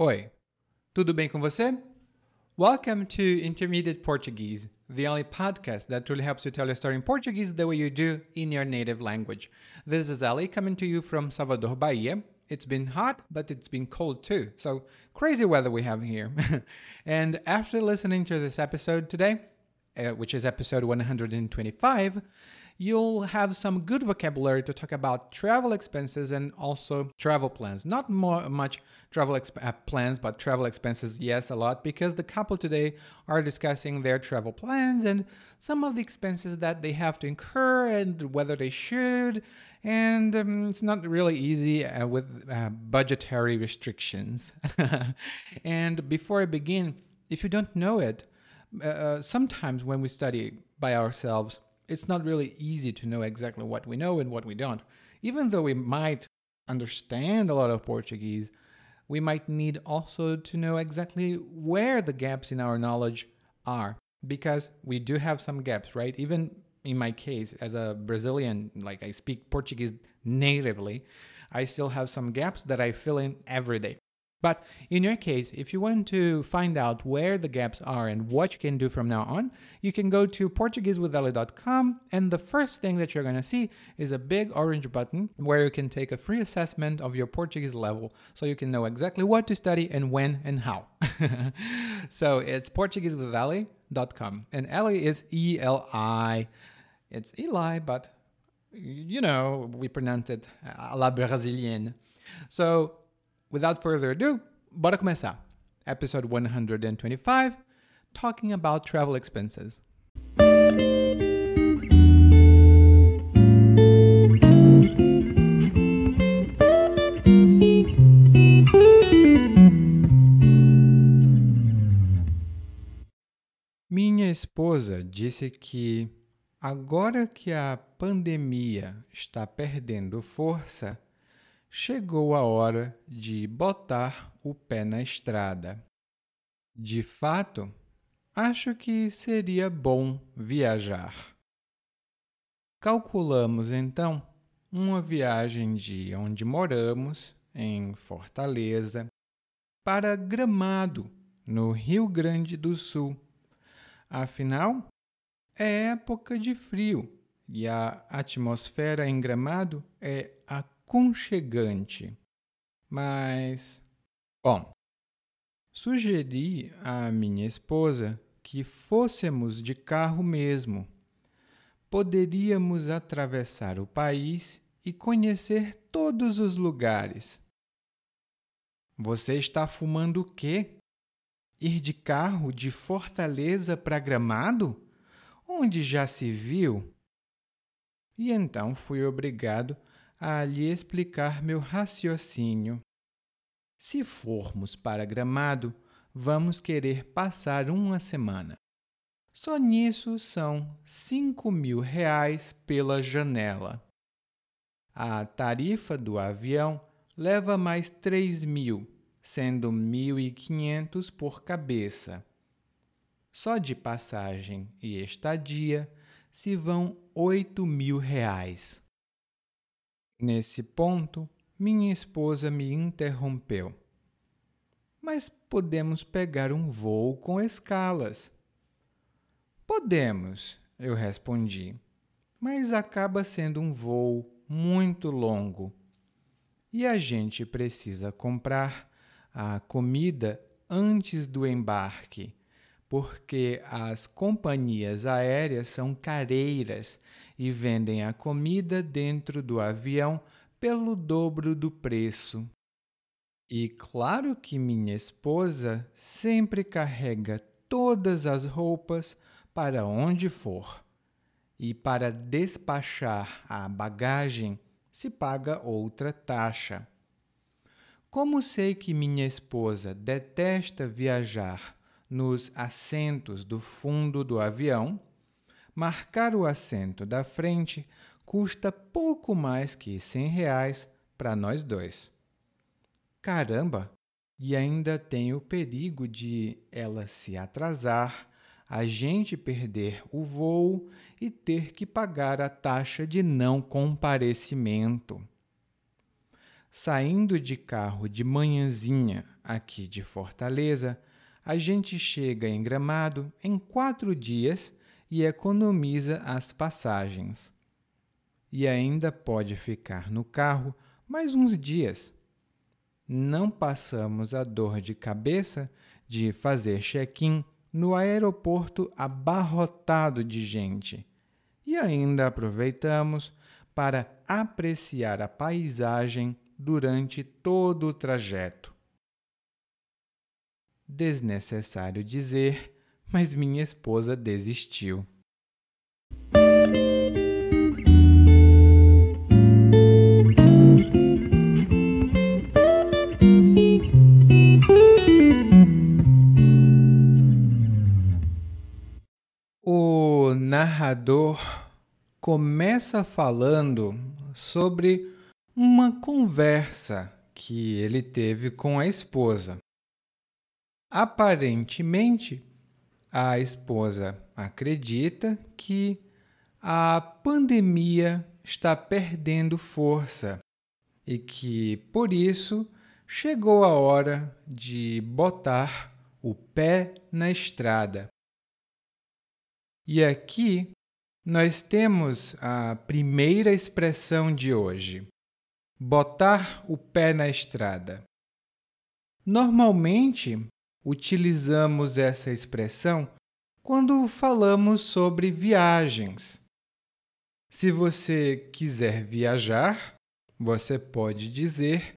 Oi, tudo bem com você? Welcome to Intermediate Portuguese, the only podcast that truly helps you tell your story in Portuguese the way you do in your native language. This is Ali coming to you from Salvador, Bahia. It's been hot, but it's been cold too. So, crazy weather we have here. and after listening to this episode today, uh, which is episode 125, you'll have some good vocabulary to talk about travel expenses and also travel plans. Not more much travel exp- uh, plans, but travel expenses, yes, a lot, because the couple today are discussing their travel plans and some of the expenses that they have to incur and whether they should. And um, it's not really easy uh, with uh, budgetary restrictions. and before I begin, if you don't know it, uh, uh, sometimes when we study by ourselves, it's not really easy to know exactly what we know and what we don't. Even though we might understand a lot of Portuguese, we might need also to know exactly where the gaps in our knowledge are because we do have some gaps, right? Even in my case, as a Brazilian, like I speak Portuguese natively, I still have some gaps that I fill in every day. But in your case, if you want to find out where the gaps are and what you can do from now on, you can go to PortugueseWithEli.com and the first thing that you're going to see is a big orange button where you can take a free assessment of your Portuguese level so you can know exactly what to study and when and how. so it's PortugueseWithEli.com and Eli is E L I. It's Eli, but you know, we pronounce it uh, a la Brasilienne. So without further ado, bora começar. Episode 125, talking about travel expenses. Minha esposa disse que agora que a pandemia está perdendo força, chegou a hora de botar o pé na estrada. De fato, acho que seria bom viajar. Calculamos então uma viagem de onde moramos, em Fortaleza, para Gramado, no Rio Grande do Sul. Afinal, é época de frio e a atmosfera em Gramado é aconchegante. Mas, bom, sugeri à minha esposa que fôssemos de carro mesmo. Poderíamos atravessar o país e conhecer todos os lugares. Você está fumando o quê? Ir de carro de Fortaleza para Gramado? Onde já se viu? E então fui obrigado a lhe explicar meu raciocínio. Se formos para Gramado, vamos querer passar uma semana. Só nisso são cinco mil reais pela janela. A tarifa do avião leva mais três mil, sendo mil e quinhentos por cabeça. Só de passagem e estadia se vão oito mil reais. Nesse ponto, minha esposa me interrompeu. Mas podemos pegar um voo com escalas. Podemos, eu respondi, mas acaba sendo um voo muito longo. E a gente precisa comprar a comida antes do embarque, porque as companhias aéreas são careiras e vendem a comida dentro do avião pelo dobro do preço. E claro que minha esposa sempre carrega todas as roupas para onde for. E para despachar a bagagem se paga outra taxa. Como sei que minha esposa detesta viajar nos assentos do fundo do avião, marcar o assento da frente custa pouco mais que cem reais para nós dois. Caramba! E ainda tem o perigo de ela se atrasar, a gente perder o voo e ter que pagar a taxa de não comparecimento. Saindo de carro de manhãzinha aqui de Fortaleza, a gente chega em Gramado em quatro dias e economiza as passagens. E ainda pode ficar no carro mais uns dias. Não passamos a dor de cabeça de fazer check-in no aeroporto abarrotado de gente. E ainda aproveitamos para apreciar a paisagem durante todo o trajeto. Desnecessário dizer, mas minha esposa desistiu. O narrador começa falando sobre uma conversa que ele teve com a esposa. Aparentemente, a esposa acredita que a pandemia está perdendo força e que, por isso, chegou a hora de botar o pé na estrada. E aqui nós temos a primeira expressão de hoje: botar o pé na estrada. Normalmente, utilizamos essa expressão quando falamos sobre viagens. Se você quiser viajar, você pode dizer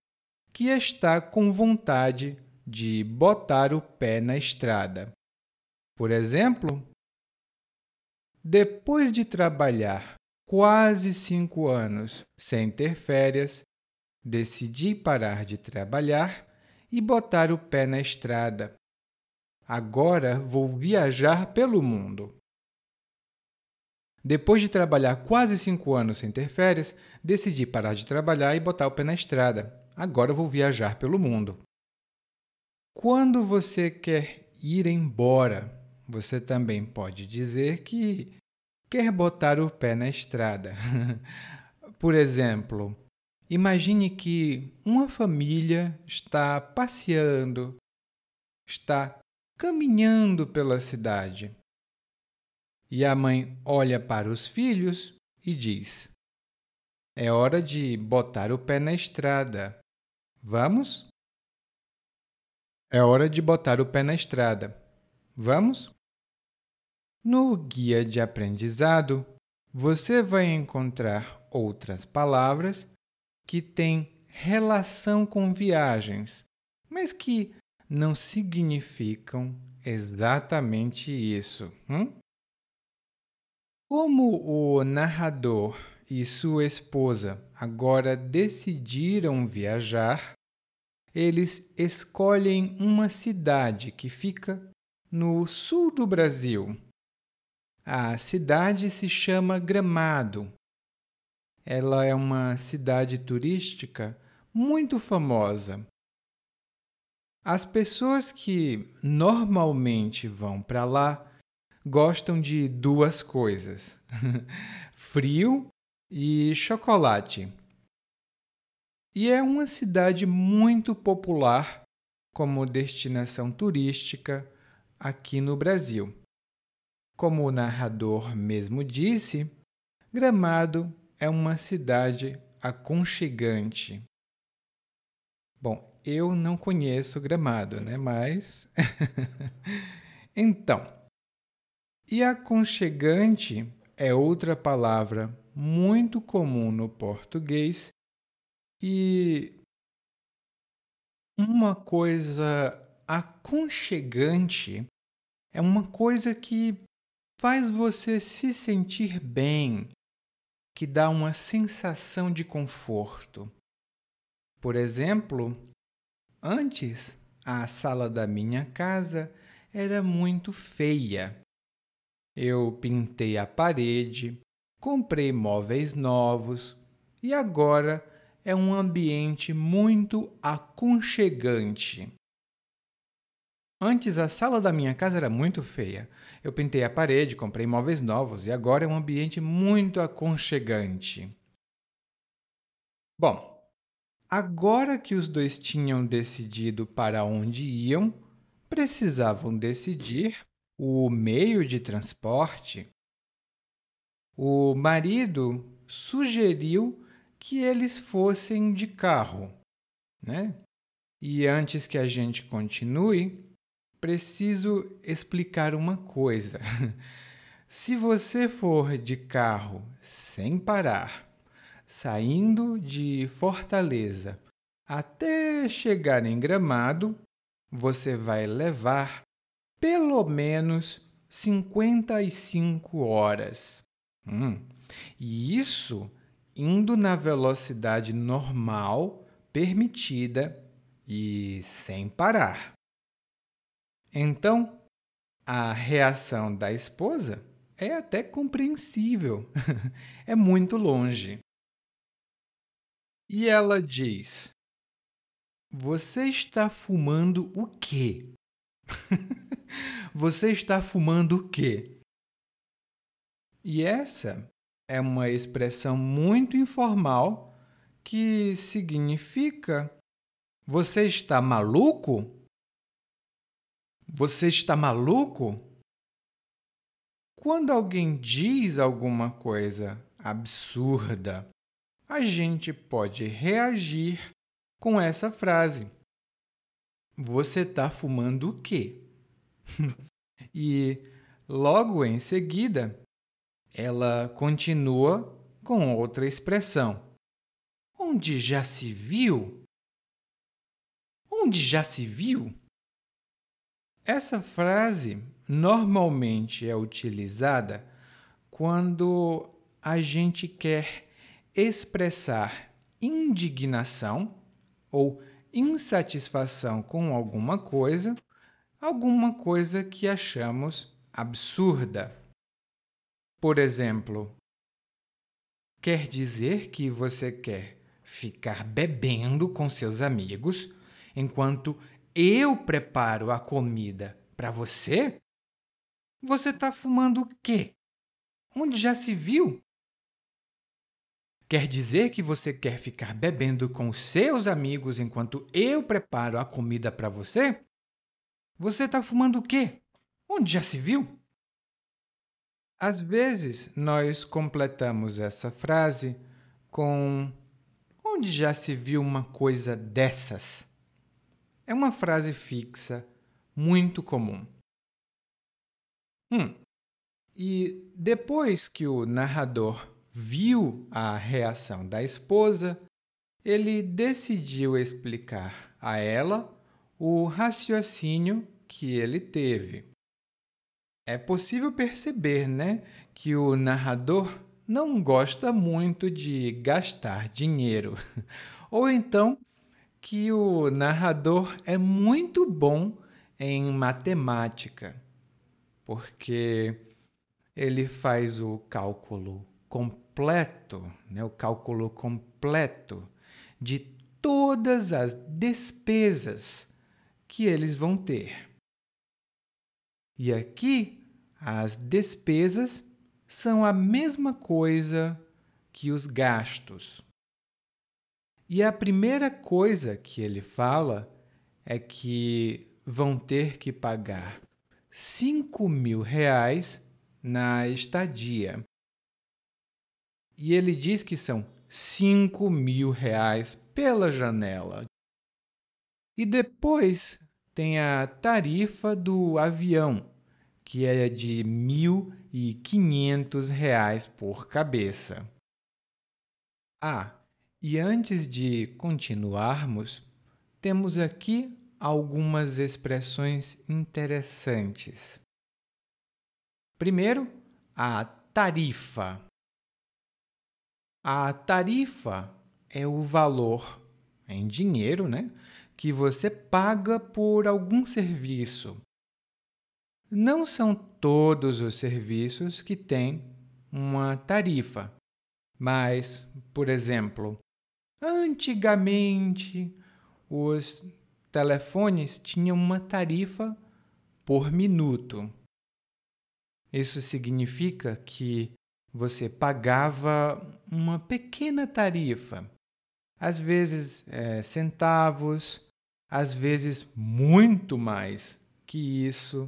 que está com vontade de botar o pé na estrada. Por exemplo, depois de trabalhar quase cinco anos sem ter férias, decidi parar de trabalhar e botar o pé na estrada. Agora vou viajar pelo mundo. Depois de trabalhar quase cinco anos sem ter férias, decidi parar de trabalhar e botar o pé na estrada. Agora vou viajar pelo mundo. Quando você quer ir embora, você também pode dizer que quer botar o pé na estrada. Por exemplo, imagine que uma família está passeando, está caminhando pela cidade. E a mãe olha para os filhos e diz: É hora de botar o pé na estrada. Vamos? É hora de botar o pé na estrada. Vamos? No guia de aprendizado, você vai encontrar outras palavras que têm relação com viagens, mas que não significam exatamente isso. Hum? Como o narrador e sua esposa agora decidiram viajar, eles escolhem uma cidade que fica no sul do Brasil, a cidade se chama Gramado. Ela é uma cidade turística muito famosa. As pessoas que normalmente vão para lá gostam de duas coisas: frio e chocolate. E é uma cidade muito popular como destinação turística aqui no Brasil. Como o narrador mesmo disse, Gramado é uma cidade aconchegante. Bom, eu não conheço Gramado, né? Mas. então, e aconchegante é outra palavra muito comum no português e uma coisa aconchegante é uma coisa que faz você se sentir bem, que dá uma sensação de conforto. Por exemplo, antes a sala da minha casa era muito feia. Eu pintei a parede, comprei móveis novos e agora é um ambiente muito aconchegante. Antes a sala da minha casa era muito feia. Eu pintei a parede, comprei móveis novos e agora é um ambiente muito aconchegante. Bom, agora que os dois tinham decidido para onde iam, precisavam decidir o meio de transporte. O marido sugeriu que eles fossem de carro, né? E antes que a gente continue, preciso explicar uma coisa. Se você for de carro sem parar, saindo de Fortaleza até chegar em Gramado, você vai levar pelo menos 55 horas. Hum, e isso indo na velocidade normal permitida e sem parar. Então, a reação da esposa é até compreensível. é muito longe. E ela diz: Você está fumando o quê? Você está fumando o quê? E essa é uma expressão muito informal que significa: Você está maluco? Você está maluco? Quando alguém diz alguma coisa absurda, a gente pode reagir com essa frase: Você está fumando o quê? e logo em seguida, ela continua com outra expressão: Onde já se viu? Onde já se viu? Essa frase normalmente é utilizada quando a gente quer expressar indignação ou insatisfação com alguma coisa, alguma coisa que achamos absurda. Por exemplo, quer dizer que você quer ficar bebendo com seus amigos enquanto eu preparo a comida para você? Você está fumando o quê? Onde já se viu? Quer dizer que você quer ficar bebendo com seus amigos enquanto eu preparo a comida para você? Você está fumando o quê? Onde já se viu? Às vezes, nós completamos essa frase com onde já se viu uma coisa dessas? É uma frase fixa muito comum. Hum. E depois que o narrador viu a reação da esposa, ele decidiu explicar a ela o raciocínio que ele teve. É possível perceber, né, que o narrador não gosta muito de gastar dinheiro, ou então que o narrador é muito bom em matemática, porque ele faz o cálculo completo, né, o cálculo completo de todas as despesas que eles vão ter. E aqui as despesas são a mesma coisa que os gastos. E a primeira coisa que ele fala é que vão ter que pagar 5 mil reais na estadia. E ele diz que são 5 mil reais pela janela. E depois tem a tarifa do avião, que é de R$ 1.500 por cabeça. Ah, e antes de continuarmos, temos aqui algumas expressões interessantes. Primeiro, a tarifa. A tarifa é o valor em dinheiro, né, que você paga por algum serviço. Não são todos os serviços que têm uma tarifa, mas, por exemplo, Antigamente, os telefones tinham uma tarifa por minuto. Isso significa que você pagava uma pequena tarifa, às vezes é, centavos, às vezes muito mais que isso.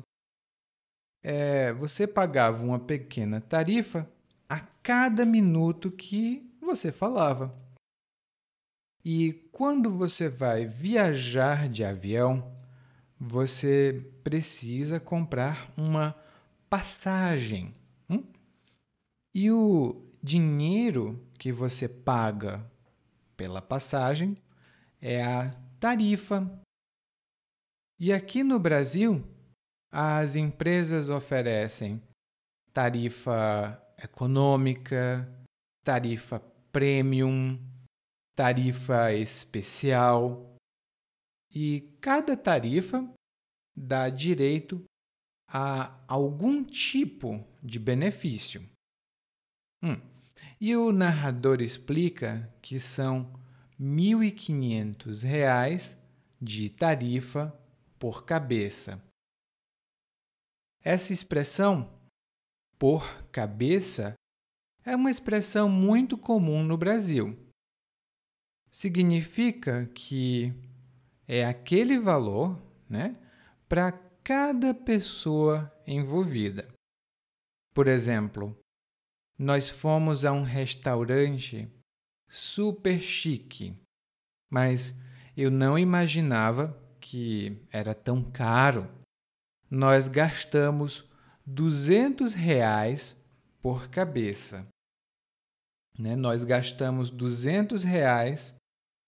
É, você pagava uma pequena tarifa a cada minuto que você falava. E quando você vai viajar de avião, você precisa comprar uma passagem. Hum? E o dinheiro que você paga pela passagem é a tarifa. E aqui no Brasil, as empresas oferecem tarifa econômica, tarifa premium, tarifa especial. E cada tarifa dá direito a algum tipo de benefício. Hum. E o narrador explica que são R$ 1.500 de tarifa por cabeça. Essa expressão, por cabeça, é uma expressão muito comum no Brasil. Significa que é aquele valor né, para cada pessoa envolvida. Por exemplo, nós fomos a um restaurante super chique, mas eu não imaginava que era tão caro. Nós gastamos 200 reais por cabeça. Né? Nós gastamos 200 reais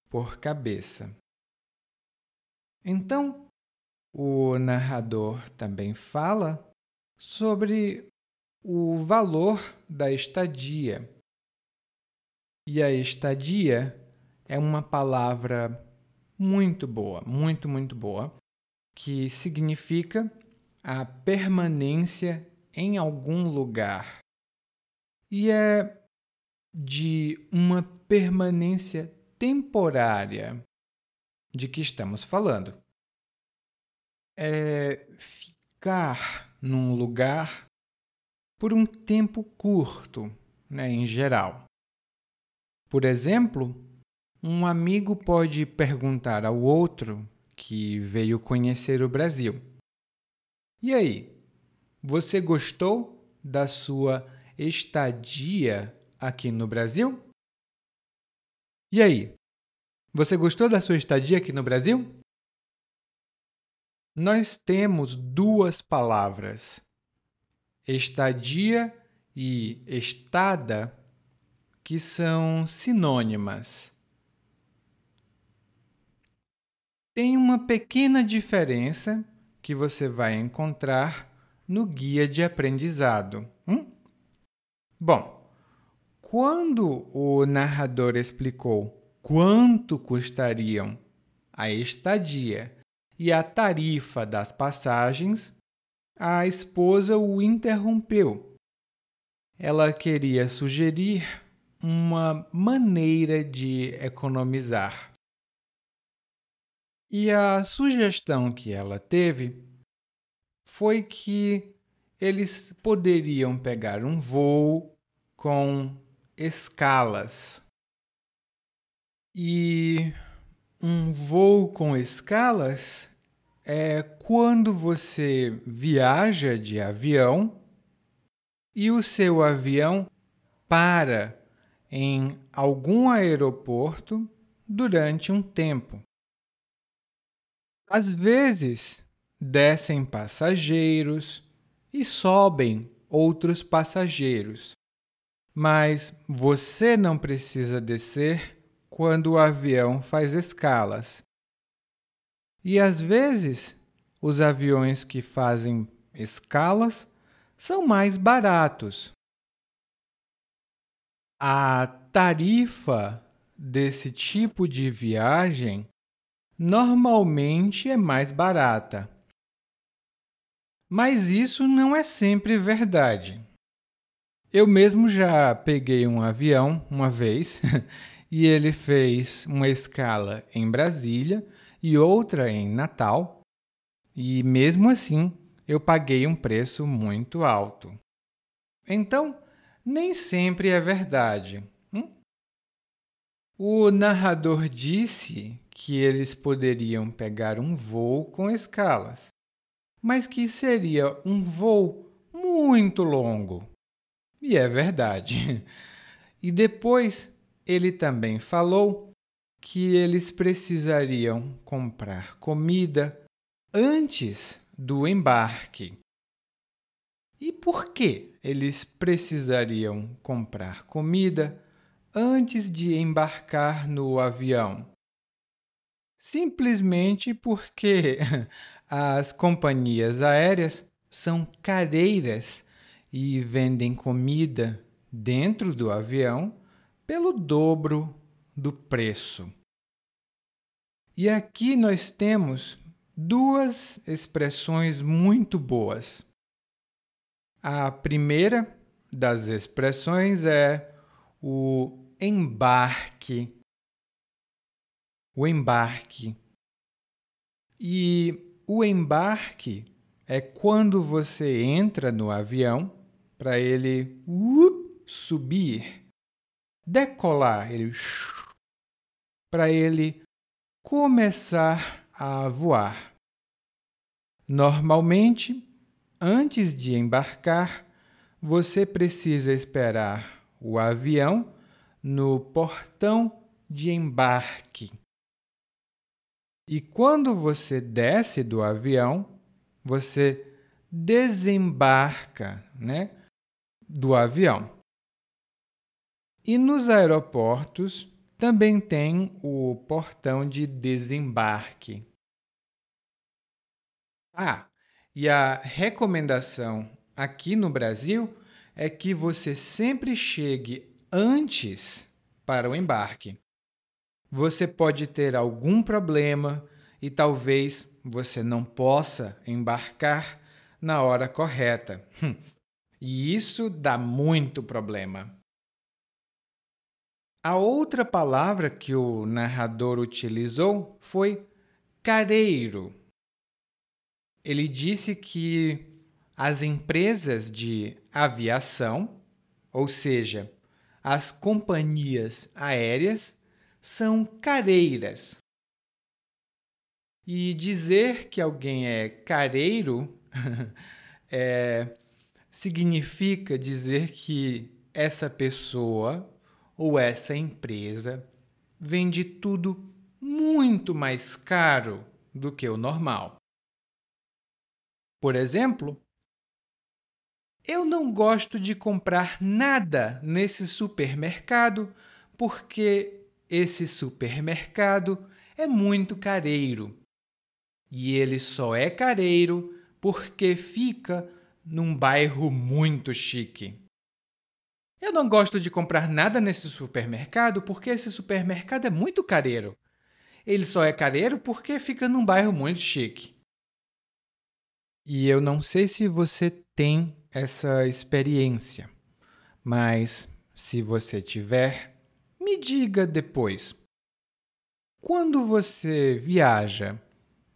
por cabeça. Então, o narrador também fala sobre o valor da estadia. E a estadia é uma palavra muito boa, muito, muito boa, que significa a permanência em algum lugar. E é de uma permanência temporária de que estamos falando. É ficar num lugar por um tempo curto, né, em geral. Por exemplo, um amigo pode perguntar ao outro que veio conhecer o Brasil: E aí, você gostou da sua estadia aqui no Brasil? E aí, você gostou da sua estadia aqui no Brasil? Nós temos duas palavras estadia e estada, que são sinônimas. Tem uma pequena diferença que você vai encontrar no guia de aprendizado. Hum? Bom, quando o narrador explicou quanto custariam a estadia e a tarifa das passagens, a esposa o interrompeu. Ela queria sugerir uma maneira de economizar. E a sugestão que ela teve foi que eles poderiam pegar um voo com escalas. E um voo com escalas é quando você viaja de avião e o seu avião para em algum aeroporto durante um tempo. Às vezes, descem passageiros e sobem outros passageiros, mas você não precisa descer quando o avião faz escalas e às vezes, os aviões que fazem escalas são mais baratos. A tarifa desse tipo de viagem normalmente é mais barata. Mas isso não é sempre verdade. Eu mesmo já peguei um avião uma vez e ele fez uma escala em Brasília e outra em Natal, e mesmo assim eu paguei um preço muito alto. Então, nem sempre é verdade. Hum? O narrador disse que eles poderiam pegar um voo com escalas, mas que seria um voo muito longo. E é verdade. E depois ele também falou que eles precisariam comprar comida antes do embarque. E por que eles precisariam comprar comida antes de embarcar no avião? Simplesmente porque as companhias aéreas são careiras e vendem comida dentro do avião pelo dobro do preço. E aqui nós temos duas expressões muito boas. A primeira das expressões é o embarque. O embarque. E o embarque é quando você entra no avião para ele uh, subir, decolar, ele para ele começar a voar. Normalmente, antes de embarcar, você precisa esperar o avião no portão de embarque. E quando você desce do avião, você desembarca, né, do avião. E nos aeroportos também tem o portão de desembarque. Ah, e a recomendação aqui no Brasil é que você sempre chegue antes para o embarque. Você pode ter algum problema e talvez você não possa embarcar na hora correta. E isso dá muito problema. A outra palavra que o narrador utilizou foi careiro. Ele disse que as empresas de aviação, ou seja, as companhias aéreas, são careiras. E dizer que alguém é careiro é, significa dizer que essa pessoa ou essa empresa vende tudo muito mais caro do que o normal. Por exemplo, eu não gosto de comprar nada nesse supermercado porque esse supermercado é muito careiro e ele só é careiro porque fica num bairro muito chique. Eu não gosto de comprar nada nesse supermercado porque esse supermercado é muito careiro. Ele só é careiro porque fica num bairro muito chique. E eu não sei se você tem essa experiência, mas se você tiver, me diga depois. Quando você viaja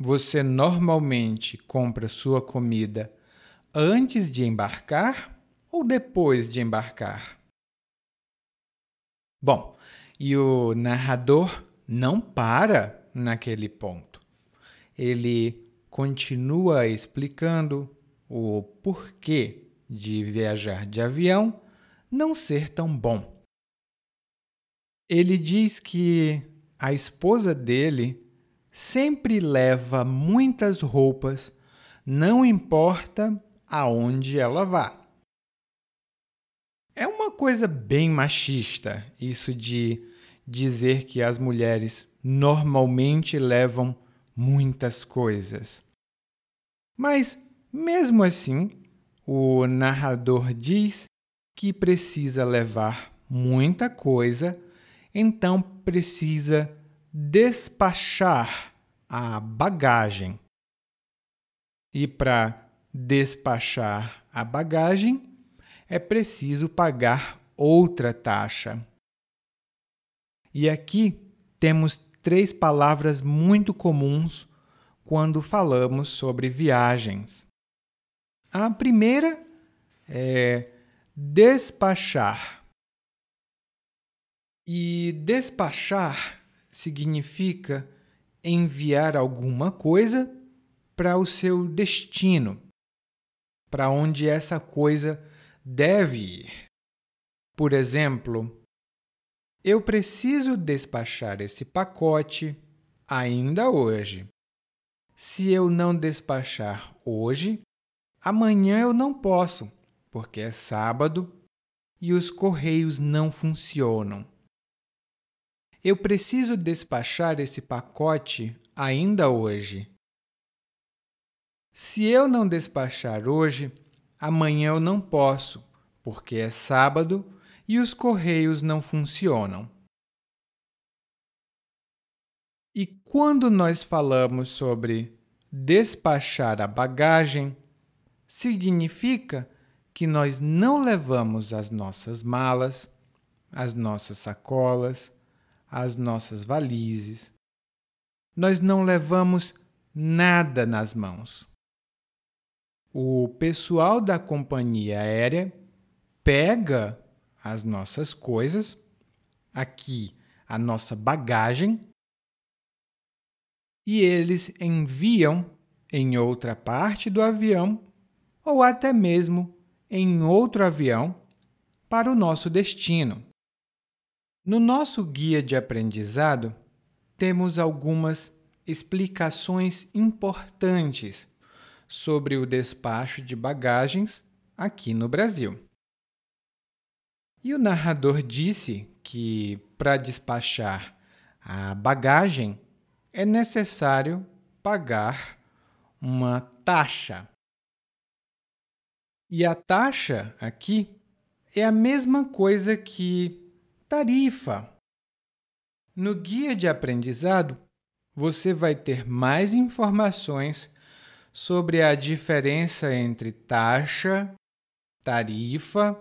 você normalmente compra sua comida antes de embarcar ou depois de embarcar? Bom, e o narrador não para naquele ponto. Ele continua explicando o porquê de viajar de avião não ser tão bom. Ele diz que a esposa dele sempre leva muitas roupas, não importa aonde ela vá. É uma coisa bem machista isso de dizer que as mulheres normalmente levam muitas coisas. Mas, mesmo assim, o narrador diz que precisa levar muita coisa, então precisa despachar a bagagem. E para despachar a bagagem, é preciso pagar outra taxa. E aqui temos três palavras muito comuns quando falamos sobre viagens. A primeira é despachar. E despachar significa enviar alguma coisa para o seu destino, para onde essa coisa deve ir. Por exemplo, eu preciso despachar esse pacote ainda hoje. Se eu não despachar hoje, amanhã eu não posso, porque é sábado e os correios não funcionam. Eu preciso despachar esse pacote ainda hoje. Se eu não despachar hoje, amanhã eu não posso, porque é sábado e os correios não funcionam. E quando nós falamos sobre despachar a bagagem, significa que nós não levamos as nossas malas, as nossas sacolas, as nossas valizes. Nós não levamos nada nas mãos. O pessoal da companhia aérea pega as nossas coisas, aqui a nossa bagagem, e eles enviam em outra parte do avião ou até mesmo em outro avião para o nosso destino. No nosso guia de aprendizado, temos algumas explicações importantes sobre o despacho de bagagens aqui no Brasil. E o narrador disse que para despachar a bagagem é necessário pagar uma taxa. E a taxa aqui é a mesma coisa que tarifa. No guia de aprendizado, você vai ter mais informações sobre a diferença entre taxa, tarifa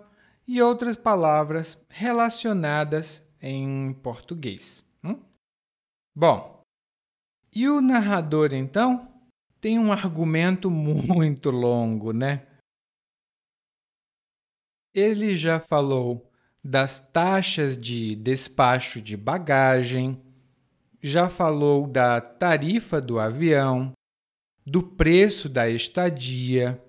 e outras palavras relacionadas em português. Hum? Bom, e o narrador então tem um argumento muito longo, né? Ele já falou das taxas de despacho de bagagem, já falou da tarifa do avião, do preço da estadia,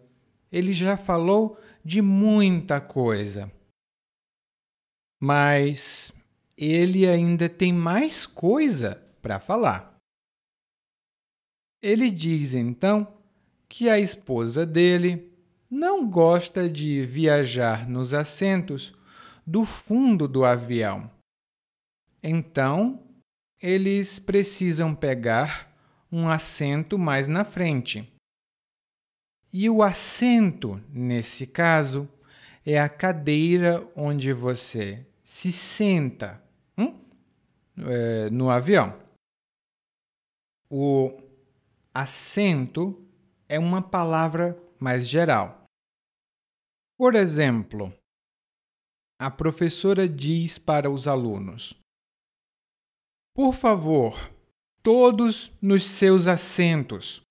ele já falou de muita coisa. Mas ele ainda tem mais coisa para falar. Ele diz então que a esposa dele não gosta de viajar nos assentos do fundo do avião. Então, eles precisam pegar um assento mais na frente. E o assento, nesse caso, é a cadeira onde você se senta hum? é, no avião. O assento é uma palavra mais geral. Por exemplo, a professora diz para os alunos: Por favor, todos nos seus assentos.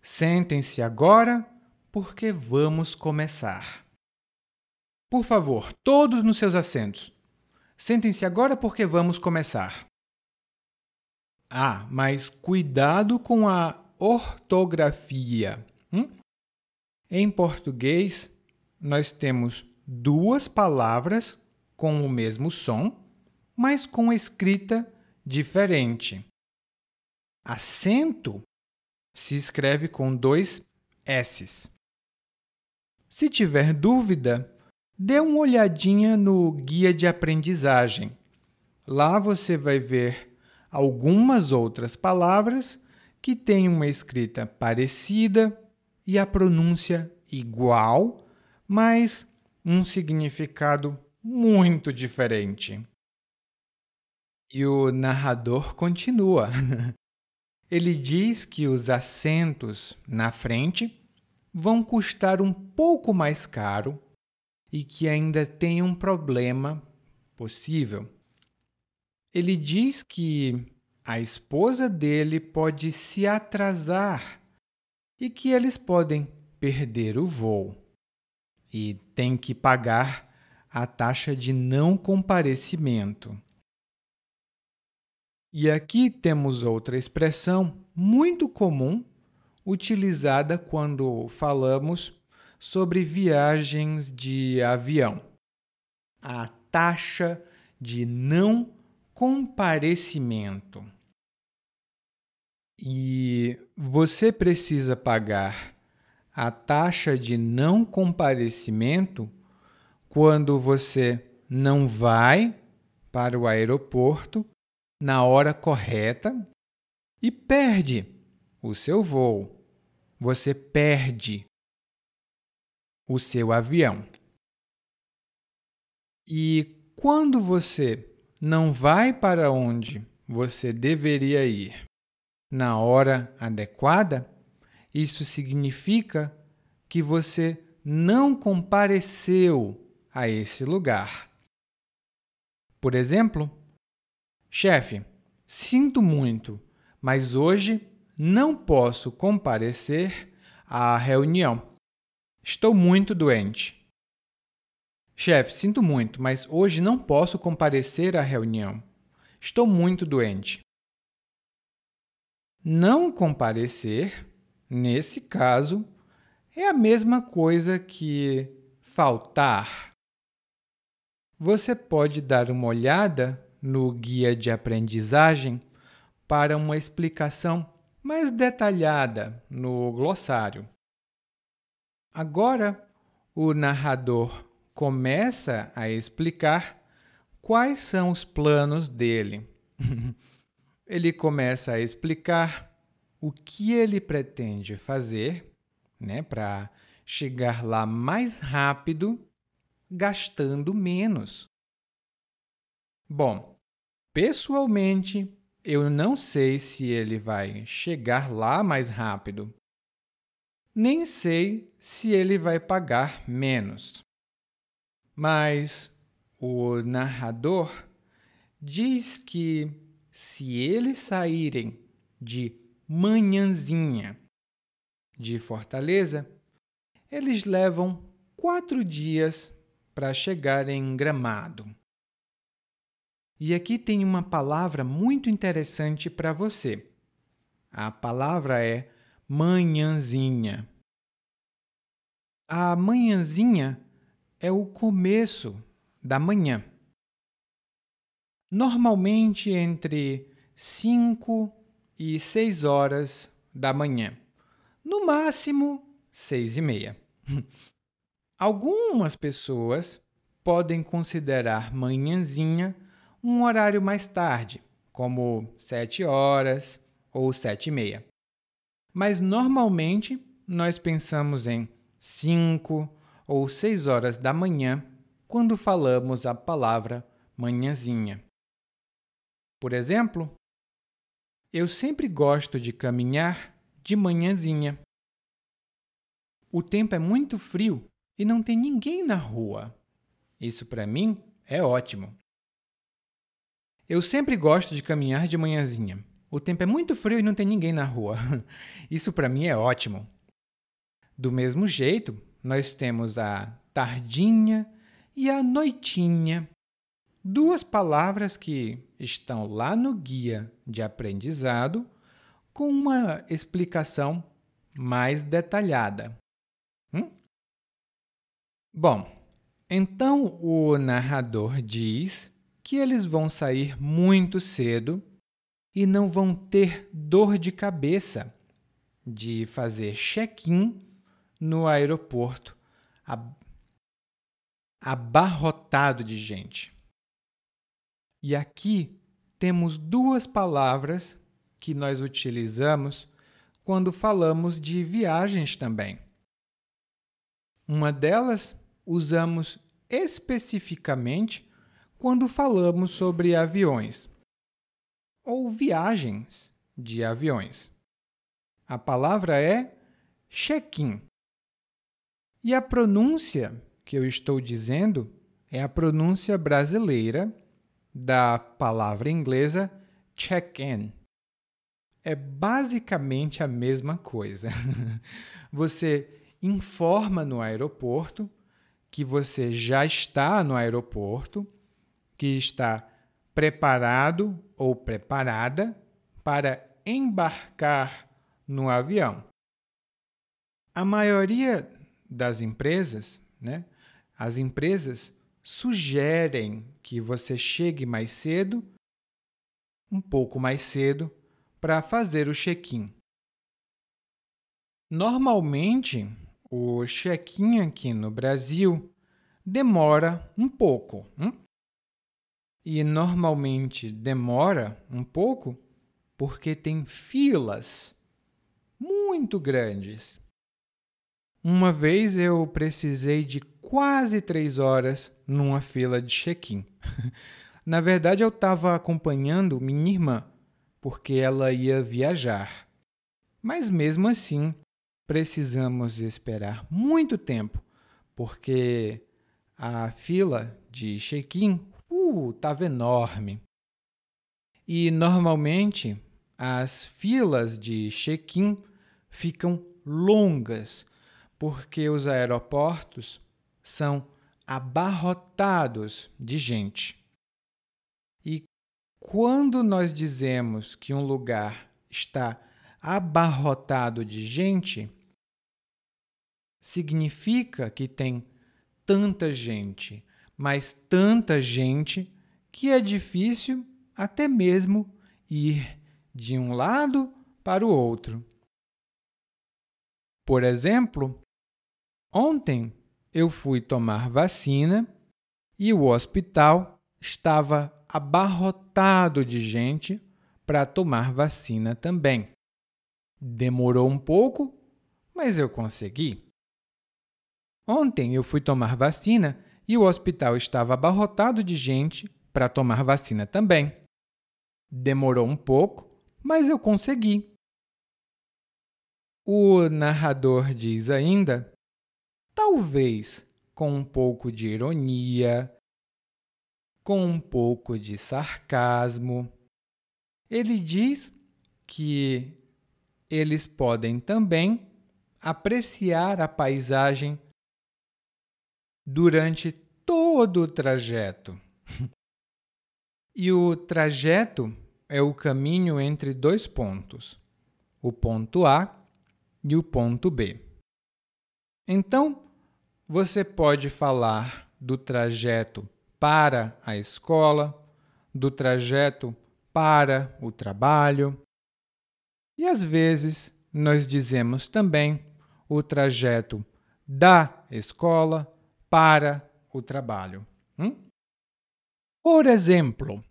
Sentem-se agora, porque vamos começar. Por favor, todos nos seus assentos. Sentem-se agora, porque vamos começar. Ah, mas cuidado com a ortografia. Hum? Em português, nós temos duas palavras com o mesmo som, mas com escrita diferente. Acento se escreve com dois S's. Se tiver dúvida, dê uma olhadinha no guia de aprendizagem. Lá você vai ver algumas outras palavras que têm uma escrita parecida e a pronúncia igual mas um significado muito diferente. E o narrador continua. Ele diz que os assentos na frente vão custar um pouco mais caro e que ainda tem um problema possível. Ele diz que a esposa dele pode se atrasar e que eles podem perder o voo e tem que pagar a taxa de não comparecimento. E aqui temos outra expressão muito comum utilizada quando falamos sobre viagens de avião. A taxa de não comparecimento. E você precisa pagar a taxa de não comparecimento quando você não vai para o aeroporto na hora correta e perde o seu voo. Você perde o seu avião. E quando você não vai para onde você deveria ir na hora adequada, isso significa que você não compareceu a esse lugar. Por exemplo, chefe, sinto muito, mas hoje não posso comparecer à reunião. Estou muito doente. Chefe, sinto muito, mas hoje não posso comparecer à reunião. Estou muito doente. Não comparecer, nesse caso, é a mesma coisa que faltar. Você pode dar uma olhada no guia de aprendizagem para uma explicação mais detalhada no glossário. Agora, o narrador começa a explicar quais são os planos dele. ele começa a explicar o que ele pretende fazer né, para chegar lá mais rápido, gastando menos. Bom, pessoalmente, eu não sei se ele vai chegar lá mais rápido, nem sei se ele vai pagar menos. Mas o narrador diz que se eles saírem de manhãzinha de Fortaleza, eles levam quatro dias para chegar em Gramado. E aqui tem uma palavra muito interessante para você. A palavra é manhãzinha. A manhãzinha é o começo da manhã normalmente entre 5 e 6 horas da manhã. No máximo, 6 e meia. Algumas pessoas podem considerar manhãzinha um horário mais tarde, como 7 horas ou 7 e meia. Mas normalmente nós pensamos em 5 ou 6 horas da manhã quando falamos a palavra manhãzinha. Por exemplo, eu sempre gosto de caminhar de manhãzinha. O tempo é muito frio e não tem ninguém na rua. Isso para mim é ótimo. Eu sempre gosto de caminhar de manhãzinha. O tempo é muito frio e não tem ninguém na rua. Isso para mim é ótimo. Do mesmo jeito, nós temos a tardinha e a noitinha duas palavras que estão lá no guia de aprendizado com uma explicação mais detalhada. Hum? Bom, então o narrador diz que eles vão sair muito cedo e não vão ter dor de cabeça de fazer check-in no aeroporto abarrotado de gente. E aqui temos duas palavras que nós utilizamos quando falamos de viagens também. Uma delas usamos especificamente quando falamos sobre aviões ou viagens de aviões. A palavra é check-in. E a pronúncia que eu estou dizendo é a pronúncia brasileira da palavra inglesa check-in. É basicamente a mesma coisa. Você informa no aeroporto que você já está no aeroporto, que está preparado ou preparada para embarcar no avião. A maioria das empresas, né, as empresas sugerem que você chegue mais cedo, um pouco mais cedo, para fazer o check-in. Normalmente, o check-in aqui no Brasil demora um pouco. Hum? E normalmente demora um pouco porque tem filas muito grandes. Uma vez eu precisei de quase três horas numa fila de check-in. Na verdade, eu estava acompanhando minha irmã, porque ela ia viajar. Mas mesmo assim, precisamos esperar muito tempo, porque a fila de check-in estava enorme. E normalmente as filas de check-in ficam longas porque os aeroportos são abarrotados de gente. E quando nós dizemos que um lugar está abarrotado de gente, significa que tem tanta gente, mas tanta gente que é difícil até mesmo ir de um lado para o outro. Por exemplo, ontem eu fui tomar vacina e o hospital estava abarrotado de gente para tomar vacina também. Demorou um pouco, mas eu consegui. Ontem eu fui tomar vacina e o hospital estava abarrotado de gente para tomar vacina também. Demorou um pouco, mas eu consegui. O narrador diz ainda, talvez com um pouco de ironia, com um pouco de sarcasmo. Ele diz que eles podem também apreciar a paisagem durante todo o trajeto. e o trajeto é o caminho entre dois pontos, o ponto A e o ponto B. Então, você pode falar do trajeto para a escola, do trajeto para o trabalho, e às vezes nós dizemos também o trajeto da escola para o trabalho. Hum? Por exemplo,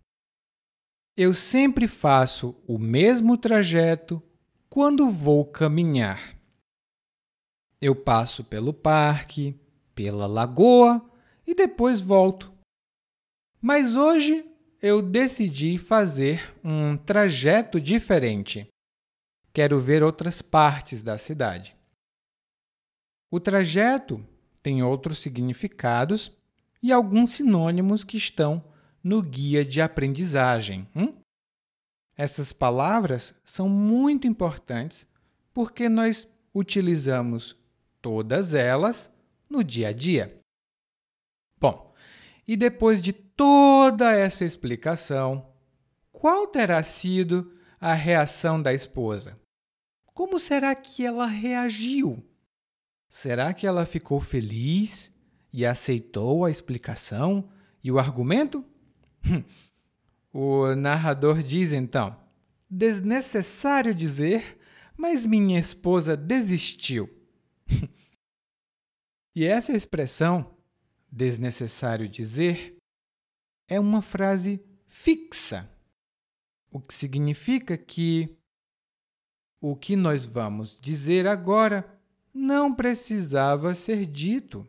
eu sempre faço o mesmo trajeto quando vou caminhar. Eu passo pelo parque, pela lagoa e depois volto. Mas hoje eu decidi fazer um trajeto diferente. Quero ver outras partes da cidade. O trajeto tem outros significados e alguns sinônimos que estão no guia de aprendizagem. Hum? Essas palavras são muito importantes porque nós utilizamos todas elas no dia a dia. Bom, e depois de toda essa explicação, qual terá sido a reação da esposa? Como será que ela reagiu? Será que ela ficou feliz e aceitou a explicação e o argumento? o narrador diz então: Desnecessário dizer, mas minha esposa desistiu. e essa expressão, desnecessário dizer, é uma frase fixa, o que significa que o que nós vamos dizer agora não precisava ser dito.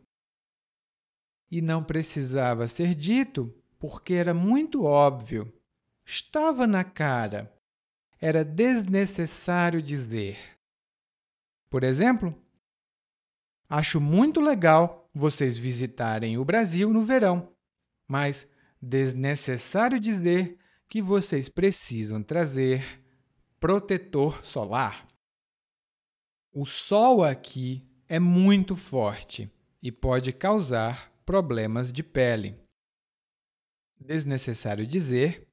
E não precisava ser dito porque era muito óbvio. Estava na cara. Era desnecessário dizer. Por exemplo, acho muito legal vocês visitarem o Brasil no verão, mas desnecessário dizer que vocês precisam trazer protetor solar. O sol aqui é muito forte e pode causar problemas de pele desnecessário dizer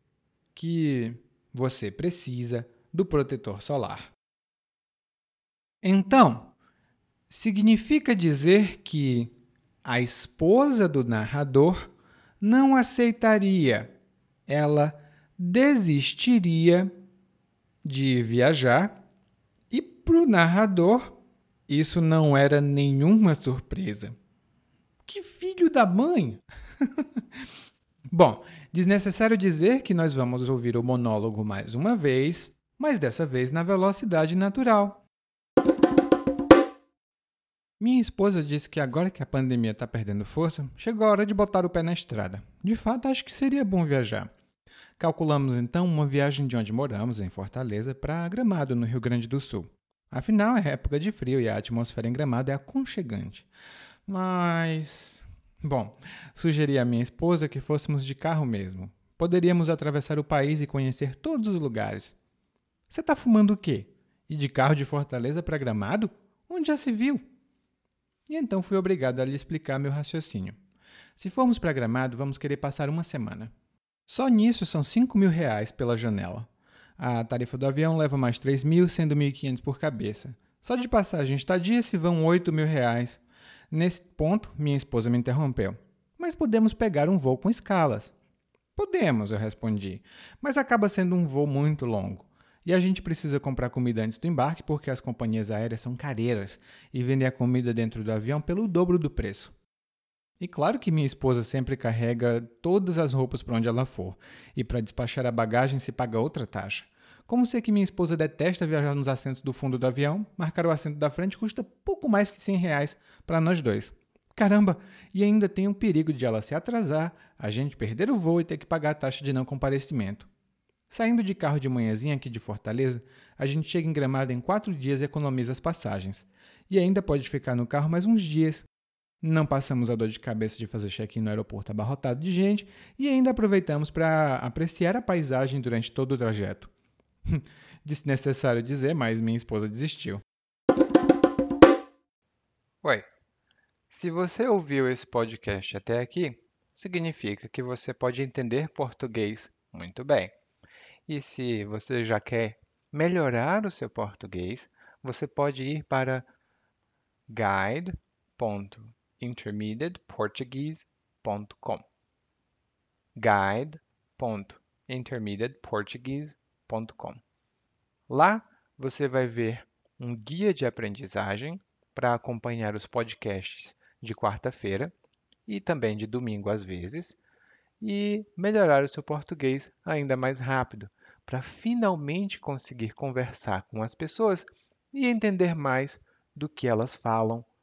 que você precisa do protetor solar. Então, significa dizer que a esposa do narrador não aceitaria, ela desistiria de viajar para o narrador isso não era nenhuma surpresa. Que filho da mãe! Bom, desnecessário dizer que nós vamos ouvir o monólogo mais uma vez, mas dessa vez na velocidade natural. Minha esposa disse que agora que a pandemia está perdendo força, chegou a hora de botar o pé na estrada. De fato, acho que seria bom viajar. Calculamos então uma viagem de onde moramos, em Fortaleza, para Gramado, no Rio Grande do Sul. Afinal, é época de frio e a atmosfera em Gramado é aconchegante. Mas. Bom, sugeri à minha esposa que fôssemos de carro mesmo. Poderíamos atravessar o país e conhecer todos os lugares. Você está fumando o quê? E de carro de Fortaleza para Gramado? Onde já se viu? E então fui obrigado a lhe explicar meu raciocínio. Se formos para Gramado, vamos querer passar uma semana. Só nisso são 5 mil reais pela janela. A tarifa do avião leva mais 3 mil, sendo 1.500 por cabeça. Só de passagem estadia se vão 8 mil reais. Nesse ponto, minha esposa me interrompeu. Mas podemos pegar um voo com escalas. Podemos, eu respondi, mas acaba sendo um voo muito longo. E a gente precisa comprar comida antes do embarque porque as companhias aéreas são careiras e vendem a comida dentro do avião pelo dobro do preço. E claro que minha esposa sempre carrega todas as roupas para onde ela for, e para despachar a bagagem se paga outra taxa. Como sei que minha esposa detesta viajar nos assentos do fundo do avião, marcar o assento da frente custa pouco mais que 100 reais para nós dois. Caramba, e ainda tem o perigo de ela se atrasar, a gente perder o voo e ter que pagar a taxa de não comparecimento. Saindo de carro de manhãzinha aqui de Fortaleza, a gente chega em Gramado em quatro dias e economiza as passagens. E ainda pode ficar no carro mais uns dias, não passamos a dor de cabeça de fazer check-in no aeroporto abarrotado de gente e ainda aproveitamos para apreciar a paisagem durante todo o trajeto. Desnecessário dizer, mas minha esposa desistiu. Oi. Se você ouviu esse podcast até aqui, significa que você pode entender português muito bem. E se você já quer melhorar o seu português, você pode ir para guide.com intermediateportuguese.com guide.intermediateportuguese.com Lá você vai ver um guia de aprendizagem para acompanhar os podcasts de quarta-feira e também de domingo às vezes e melhorar o seu português ainda mais rápido para finalmente conseguir conversar com as pessoas e entender mais do que elas falam